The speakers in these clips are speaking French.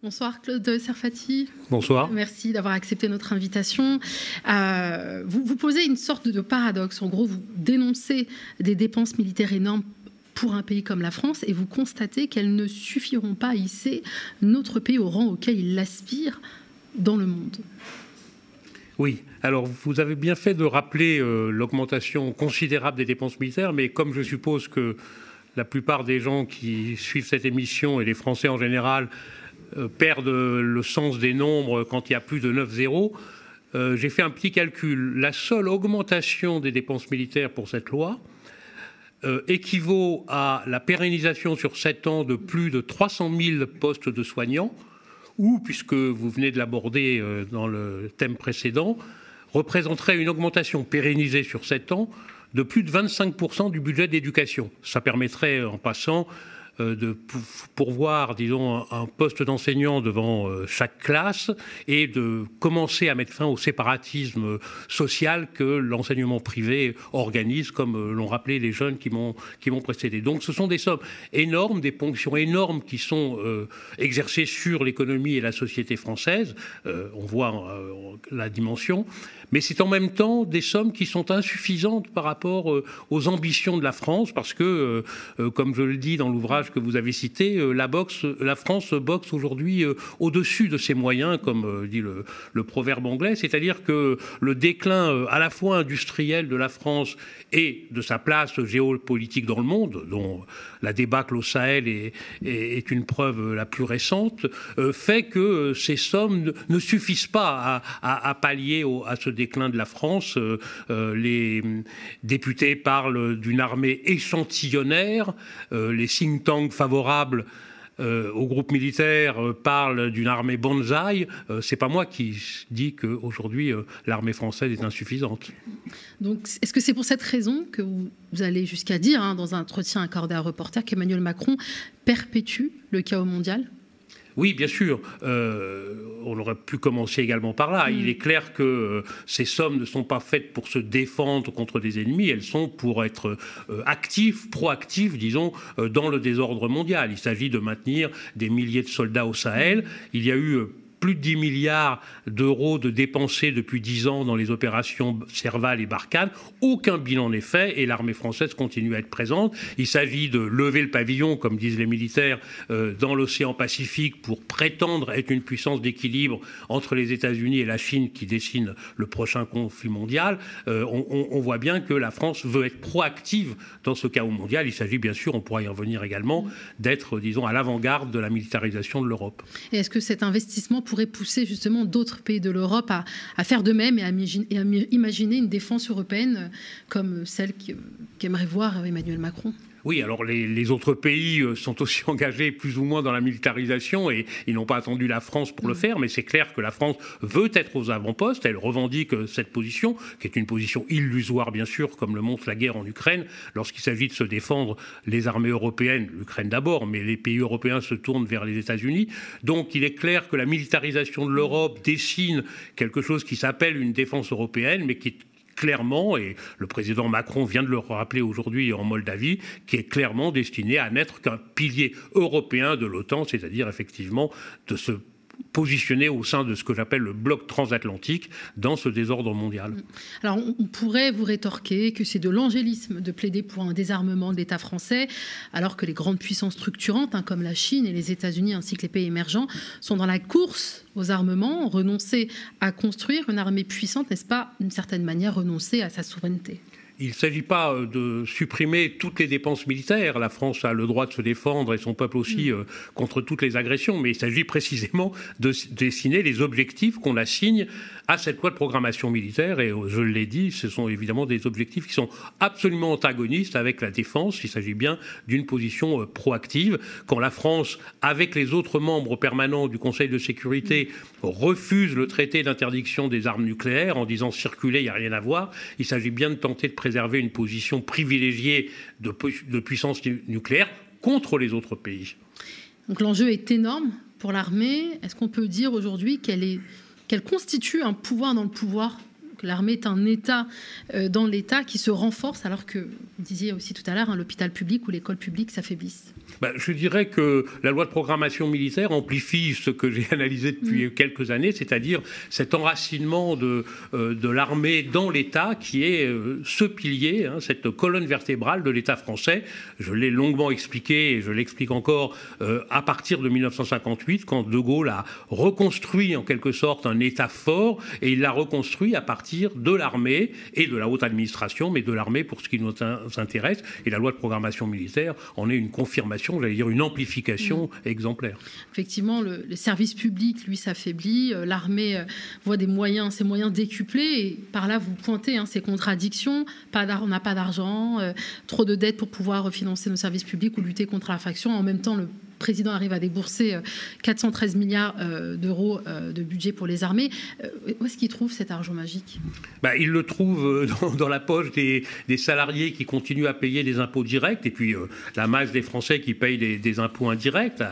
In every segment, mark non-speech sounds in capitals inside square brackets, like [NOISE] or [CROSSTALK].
Bonsoir Claude Serfati. Bonsoir. Merci d'avoir accepté notre invitation. Euh, vous, vous posez une sorte de paradoxe. En gros, vous dénoncez des dépenses militaires énormes pour un pays comme la France et vous constatez qu'elles ne suffiront pas à hisser notre pays au rang auquel il aspire dans le monde. Oui, alors vous avez bien fait de rappeler euh, l'augmentation considérable des dépenses militaires, mais comme je suppose que la plupart des gens qui suivent cette émission et les Français en général perdent le sens des nombres quand il y a plus de 9 zéros, euh, j'ai fait un petit calcul. La seule augmentation des dépenses militaires pour cette loi euh, équivaut à la pérennisation sur 7 ans de plus de 300 000 postes de soignants, ou, puisque vous venez de l'aborder dans le thème précédent, représenterait une augmentation pérennisée sur 7 ans de plus de 25% du budget d'éducation. Ça permettrait, en passant, euh, de pourvoir, disons, un poste d'enseignant devant euh, chaque classe et de commencer à mettre fin au séparatisme social que l'enseignement privé organise, comme euh, l'ont rappelé les jeunes qui m'ont précédé. Donc, ce sont des sommes énormes, des ponctions énormes qui sont exercées sur l'économie et la société française. on voit la dimension, mais c'est en même temps des sommes qui sont insuffisantes par rapport aux ambitions de la France, parce que, comme je le dis dans l'ouvrage que vous avez cité, euh, la, boxe, la France boxe aujourd'hui euh, au-dessus de ses moyens, comme euh, dit le, proverbe anglais, c'est-à-dire que le déclin à la fois industriel de la France et de sa place géopolitique dans le monde, dont la débâcle au Sahel est, une preuve la plus récente, fait que ces sommes ne, suffisent pas à, à, pallier à ce déclin de la France. les députés parlent d'une armée échantillonnaire, les think tanks favorable euh, au groupe militaire euh, parle d'une armée bonsaï, euh, c'est pas moi qui dis qu'aujourd'hui l'armée française est insuffisante. Donc, est-ce que c'est pour cette raison que vous, allez jusqu'à dire, hein, dans un entretien accordé à un reporter, qu'Emmanuel Macron perpétue le chaos mondial? Oui, bien sûr. Euh, on aurait pu commencer également par là. Il mm. est clair que euh, ces sommes ne sont pas faites pour se défendre contre des ennemis, elles sont pour être euh, actives, proactives, disons, dans le désordre mondial. Il s'agit de maintenir des milliers de soldats au Sahel. Il y a eu plus de 10 milliards d'euros de dépensés depuis 10 ans dans les opérations Serval et Barkhane. Aucun bilan n'est fait et l'armée française continue à être présente. Il s'agit de lever le pavillon, comme disent les militaires, euh, dans l'océan Pacifique pour prétendre être une puissance d'équilibre entre les États-Unis et la Chine qui dessine le prochain conflit mondial. Euh, on, voit bien que la France veut être proactive dans ce chaos mondial. Il s'agit bien sûr, on pourra y revenir également, d'être, disons, à l'avant-garde de la militarisation de l'Europe. Est-ce que cet investissement pourrait pousser justement d'autres pays de l'Europe à, faire de même et à, imaginer une défense européenne comme celle qu'aimerait voir Emmanuel Macron oui, alors les, autres pays euh, sont aussi [LAUGHS] engagés plus ou moins dans la militarisation et ils n'ont pas attendu la France pour le mm. faire, mais c'est clair que la France veut être aux avant-postes, elle revendique euh, cette position, qui est une position illusoire bien sûr, comme le montre la guerre en Ukraine, lorsqu'il s'agit de se défendre les armées européennes, l'Ukraine d'abord, mais les pays européens se tournent vers les États-Unis. Donc il est clair que la militarisation de l'Europe dessine quelque chose qui s'appelle une défense européenne, mais qui clairement, et le président Macron vient de le rappeler aujourd'hui en Moldavie, qui est clairement destiné à n'être qu'un pilier européen de l'OTAN, c'est-à-dire effectivement de se positionner au sein de ce que j'appelle le bloc transatlantique dans ce désordre mondial. Alors on pourrait vous rétorquer que c'est de l'angélisme de plaider pour un désarmement de l'État français, alors que les grandes puissances structurantes, hein, comme la Chine et les États-Unis ainsi que les pays émergents, sont dans la course aux armements, renoncer à construire une armée puissante, n'est-ce pas d'une certaine manière renoncer à sa souveraineté? Il ne s'agit pas euh, de supprimer toutes les dépenses militaires. La France a le droit de se défendre et son peuple aussi mm. euh, contre toutes les agressions, mais il s'agit précisément de dessiner les objectifs qu'on assigne à cette loi de programmation militaire. Et euh, je l'ai dit, ce sont évidemment des objectifs qui sont absolument antagonistes avec la défense. Il s'agit bien d'une position proactive. Quand la France, avec les autres membres permanents du Conseil de sécurité, refuse le traité d'interdiction des armes nucléaires en disant circuler, il n'y a rien à voir, il s'agit bien de tenter de préserver une position privilégiée de, de puissance nucléaire contre les autres pays. Donc l'enjeu est énorme pour l'armée. Est-ce qu'on peut dire aujourd'hui qu'elle est qu'elle constitue un pouvoir dans le pouvoir? L'armée est un État dans l'État qui se renforce alors que, vous disiez aussi tout à l'heure, hein, l'hôpital public ou l'école publique s'affaiblissent ben, Je dirais que la loi de programmation militaire amplifie ce que j'ai [LAUGHS] analysé depuis mm. quelques années, c'est-à-dire cet enracinement de, de l'armée dans l'État qui est ce pilier, hein, cette colonne vertébrale de l'État français. Je l'ai longuement expliqué et je l'explique encore à partir de 1958, quand De Gaulle a reconstruit en quelque sorte un État fort, et il l'a reconstruit à partir de l'armée et de la haute administration, mais de l'armée pour ce qui nous intéresse. Et la loi de programmation militaire en est une confirmation, j'allais dire une amplification mmh. exemplaire. Effectivement, le, service public, lui, s'affaiblit. Euh, l'armée euh, voit des moyens, ses moyens décuplés. Et par là, vous pointez hein, ces contradictions. Pas on n'a pas d'argent, euh, trop de dettes pour pouvoir refinancer nos services publics ou lutter contre la faction. En même temps, le président arrive à débourser 413 euh, milliards euh, d'euros euh, de budget pour les armées. Où est-ce qu'il trouve cet argent magique? Bah, Il le trouve [LAUGHS] dans, la poche des, salariés qui continuent à payer des impôts directs et puis la masse des Français qui payent des, impôts indirects.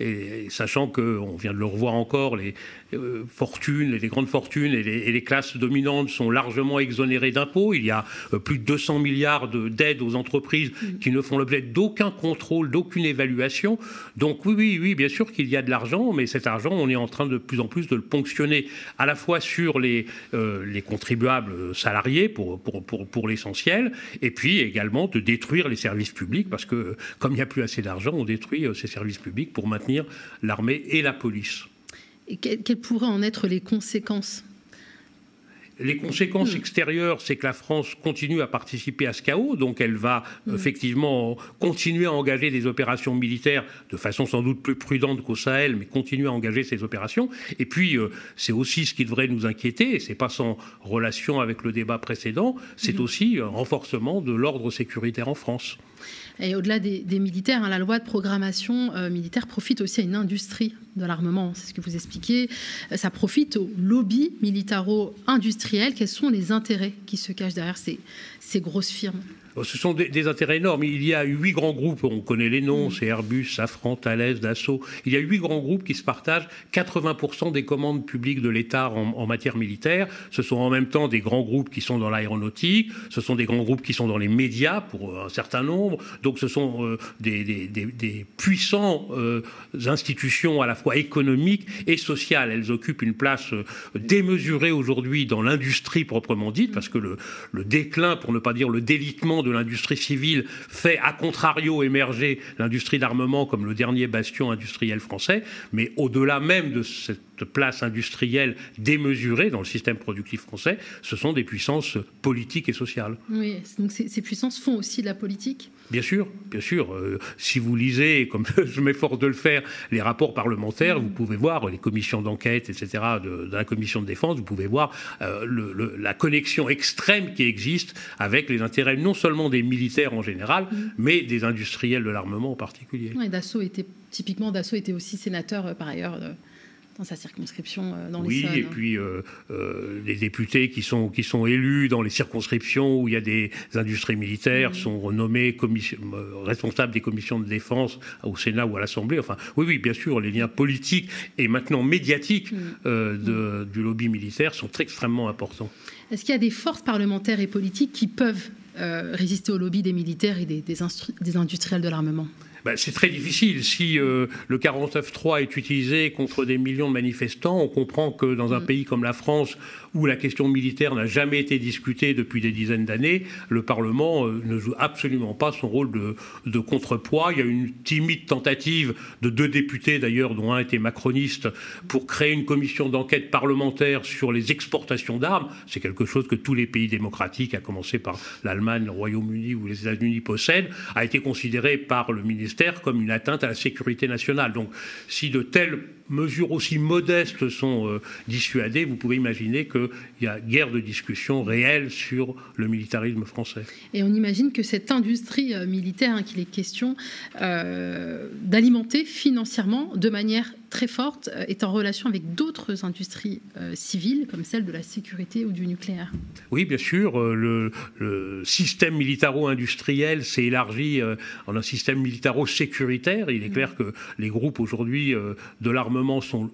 et, sachant qu'on vient de le revoir encore, les, euh, fortunes, les grandes fortunes et les, classes dominantes sont largement exonérées d'impôts. Il y a euh, plus de 200 milliards d'aides aux entreprises mm. qui ne font l'objet d'aucun contrôle, d'aucune évaluation. Donc oui, oui, oui, bien sûr qu'il y a de l'argent, mais cet argent, on est en train de plus en plus de le ponctionner à la fois sur les, euh, les contribuables salariés pour, pour, l'essentiel, et puis également de détruire les services publics, parce que comme il n'y a plus assez d'argent, on détruit ces services publics pour maintenir l'armée et la police. Quelles pourraient en être les conséquences? Les conséquences hmm. extérieures, c'est que la France continue à participer à ce chaos, donc elle va hmm. effectivement continuer à engager des opérations militaires de façon sans doute plus prudente qu'au Sahel, mais continuer à engager ces opérations. Et puis, euh, c'est aussi ce qui devrait nous inquiéter, et c'est pas sans relation avec le débat précédent, c'est hmm. aussi un renforcement de l'ordre sécuritaire en France. Et au-delà des, militaires, hein, la loi de programmation euh, militaire profite aussi à une industrie de l'armement, c'est ce que vous expliquez. Euh, ça profite au lobby militaro-industriel. Quels sont les intérêts qui se cachent derrière ces grosses firmes? Ce sont des, intérêts énormes. Il y a huit grands groupes, on connaît les noms, mm. c'est Airbus, Safran, Thales, Dassault. Il y a huit grands groupes qui se partagent 80% des commandes publiques de l'État en, matière militaire. Ce sont en même temps des grands groupes qui sont dans l'aéronautique, ce sont des grands groupes qui sont dans les médias pour un certain nombre. Donc ce sont euh, des, des, puissants euh, institutions à la fois économiques et sociales. Elles occupent une place euh, démesurée aujourd'hui dans l'industrie proprement dite, parce que le, le déclin, pour ne pas dire le délitement de l'industrie civile fait, à contrario, émerger l'industrie d'armement comme le dernier bastion industriel français. Mais au-delà même de cette place industrielle démesurée dans le système productif français, ce sont des puissances politiques et sociales. Oui, donc ces, puissances font aussi de la politique? Bien sûr, bien sûr. Euh, si vous lisez, comme [LAUGHS] je m'efforce de le faire, les rapports parlementaires, vous pouvez voir les commissions d'enquête, etc., de, la commission de défense, vous pouvez voir euh, le, la connexion extrême qui existe avec les intérêts non seulement des militaires en général, mm. mais des industriels de l'armement en particulier. Oui, Dassault était, typiquement, Dassault était aussi sénateur euh, par ailleurs dans sa circonscription euh, dans les Oui, et puis euh, euh, les députés qui sont, qui sont élus dans les circonscriptions où il y a des industries militaires sont nommés responsables des commissions de défense au Sénat ou à l'Assemblée. Enfin, oui, oui, bien sûr, les liens politiques et maintenant médiatiques de, du lobby militaire sont extrêmement importants. Est-ce qu'il y a des forces parlementaires et politiques qui peuvent résister au lobby des militaires et des, des industriels de l'armement? Ben, c'est très difficile. Si euh, le 49.3 est utilisé contre des millions de manifestants, on comprend que dans un mm. pays comme la France, où la question militaire n'a jamais été discutée depuis des dizaines d'années, le Parlement euh, ne joue absolument pas son rôle de, de, contrepoids. Il y a une timide tentative de deux députés, d'ailleurs, dont un était macroniste, pour créer une commission d'enquête parlementaire sur les exportations d'armes. C'est quelque chose que tous les pays démocratiques, à commencer par l'Allemagne, le Royaume-Uni ou les États-Unis, possèdent, a été considéré par le comme une atteinte à la sécurité nationale. Donc si de telles mesures aussi modestes sont euh, dissuadées, vous pouvez imaginer qu'il y a guerre de discussion réelle sur le militarisme français. Et on imagine que cette industrie euh, militaire hein, qu'il est question euh, d'alimenter financièrement de manière très forte est en relation avec d'autres industries civiles comme celle de la sécurité ou du nucléaire. Oui, bien sûr. Le, système militaro-industriel s'est élargi en un système militaro-sécuritaire. Il est mm. clair que les groupes aujourd'hui de l'armée sont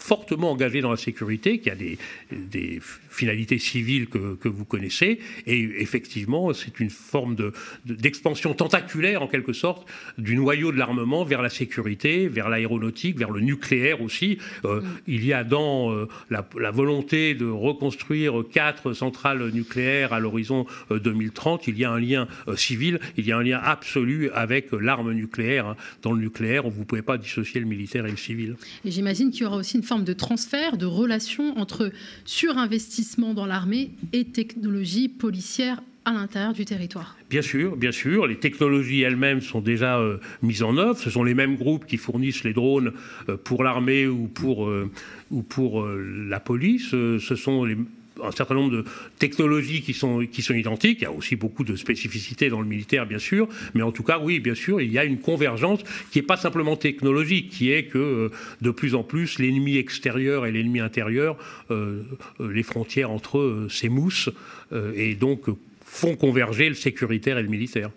fortement engagé dans la sécurité, qui a des, des finalités civiles que, que, vous connaissez. Et effectivement, c'est une forme d'expansion de, tentaculaire, en quelque sorte, du noyau de l'armement vers la sécurité, vers l'aéronautique, vers le nucléaire aussi. Euh, mm. Il y a dans euh, la, la, volonté de reconstruire quatre centrales nucléaires à l'horizon 2030, il y a un lien civil, il y a un lien absolu avec l'arme nucléaire. Hein. Dans le nucléaire, vous ne pouvez pas dissocier le militaire et le civil. Et j'imagine qu'il y aura aussi une forme de transfert, de relation entre surinvestissement dans l'armée et technologie policière à l'intérieur du territoire. Bien sûr, bien sûr. Les technologies elles-mêmes sont déjà euh, mises en œuvre. Ce sont les mêmes groupes qui fournissent les drones euh, pour l'armée ou pour, euh, ou pour la police. ce sont les un certain nombre de technologies qui sont, qui sont identiques. Il y a aussi beaucoup de spécificités dans le militaire, bien sûr. Mais en tout cas, oui, bien sûr, il y a une convergence qui n'est pas simplement technologique, qui est que euh, de plus en plus, l'ennemi extérieur et l'ennemi intérieur, euh, euh, les frontières entre eux s'émoussent et donc font converger le sécuritaire et le militaire.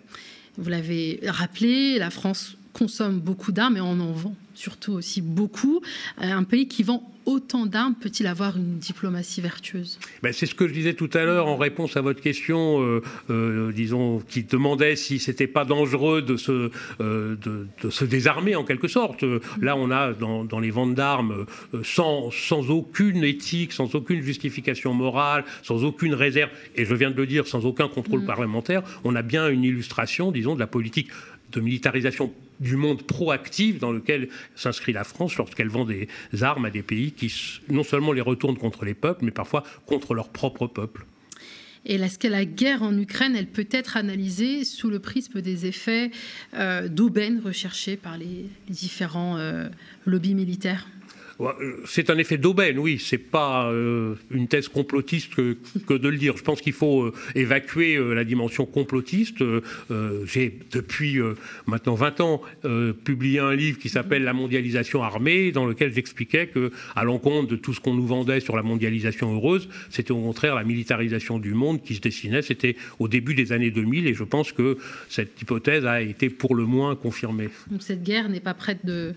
Vous l'avez rappelé, la France consomme beaucoup d'armes et on en vend surtout aussi beaucoup. Un pays qui vend autant d'armes peut-il avoir une diplomatie vertueuse? Ben, C'est ce que je disais tout à l'heure en réponse à votre question, euh, euh, disons, qui demandait si c'était pas dangereux de se, euh, de, se désarmer en quelque sorte. Là, on a dans, dans les ventes d'armes, sans, sans aucune éthique, sans aucune justification morale, sans aucune réserve, et je viens de le dire, sans aucun contrôle mm. parlementaire, on a bien une illustration, disons, de la politique militarisation du monde proactif dans lequel s'inscrit la France lorsqu'elle vend des armes à des pays qui non seulement les retournent contre les peuples, mais parfois contre leur propre peuple. Et est-ce que la guerre en Ukraine, elle peut être analysée sous le prisme des effets euh, d'aubaine recherchés par les, différents euh, lobbies militaires? C'est un effet d'aubaine, oui. C'est pas euh, une thèse complotiste que, de le dire. Je pense qu'il faut euh, évacuer euh, la dimension complotiste. J'ai depuis maintenant 20 ans publié un livre qui s'appelle La mondialisation armée, dans lequel j'expliquais que, à l'encontre de tout ce qu'on nous vendait sur la mondialisation heureuse, c'était au contraire la militarisation du monde qui se dessinait. C'était au début des années 2000, et je pense que cette hypothèse a été pour le moins confirmée. Cette guerre n'est pas prête de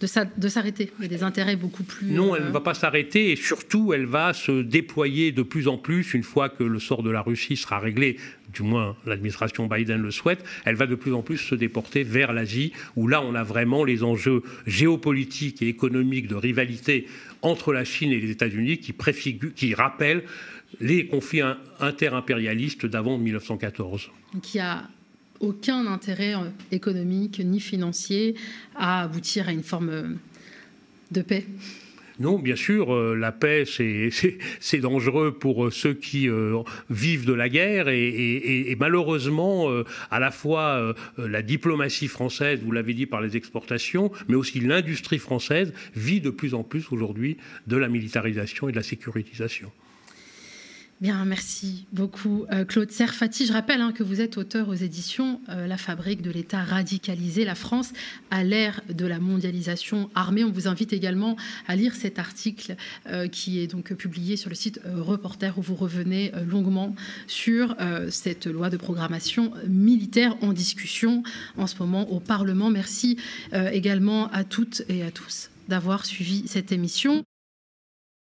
de s'arrêter. Il y a des intérêts beaucoup plus. Non, elle ne euh, va pas s'arrêter et surtout, elle va se déployer de plus en plus une fois que le sort de la Russie sera réglé. Du moins, l'administration Biden le souhaite. Elle va de plus en plus se déporter vers l'Asie, où là, on a vraiment les enjeux géopolitiques et économiques de rivalité entre la Chine et les États-Unis qui, qui rappellent les conflits interimpérialistes d'avant 1914. Qui a aucun intérêt euh, économique ni financier à aboutir à une forme euh, de paix. Non, bien sûr, euh, la paix, c'est [LAUGHS] dangereux pour ceux qui vivent de la guerre et, malheureusement, à la fois la diplomatie française, vous l'avez dit par les exportations, mais aussi l'industrie française vit de plus en plus aujourd'hui de la militarisation et de la sécurisation. Bien, merci beaucoup, euh, Claude Serfati. Je rappelle hein, que vous êtes auteur aux éditions euh, La fabrique de l'État radicalisé, la France à l'ère de la mondialisation armée. On vous invite également à lire cet article euh, qui est donc publié sur le site Reporter où vous revenez longuement sur cette loi de programmation militaire en discussion en ce moment au Parlement. Merci également à toutes et à tous d'avoir suivi cette émission.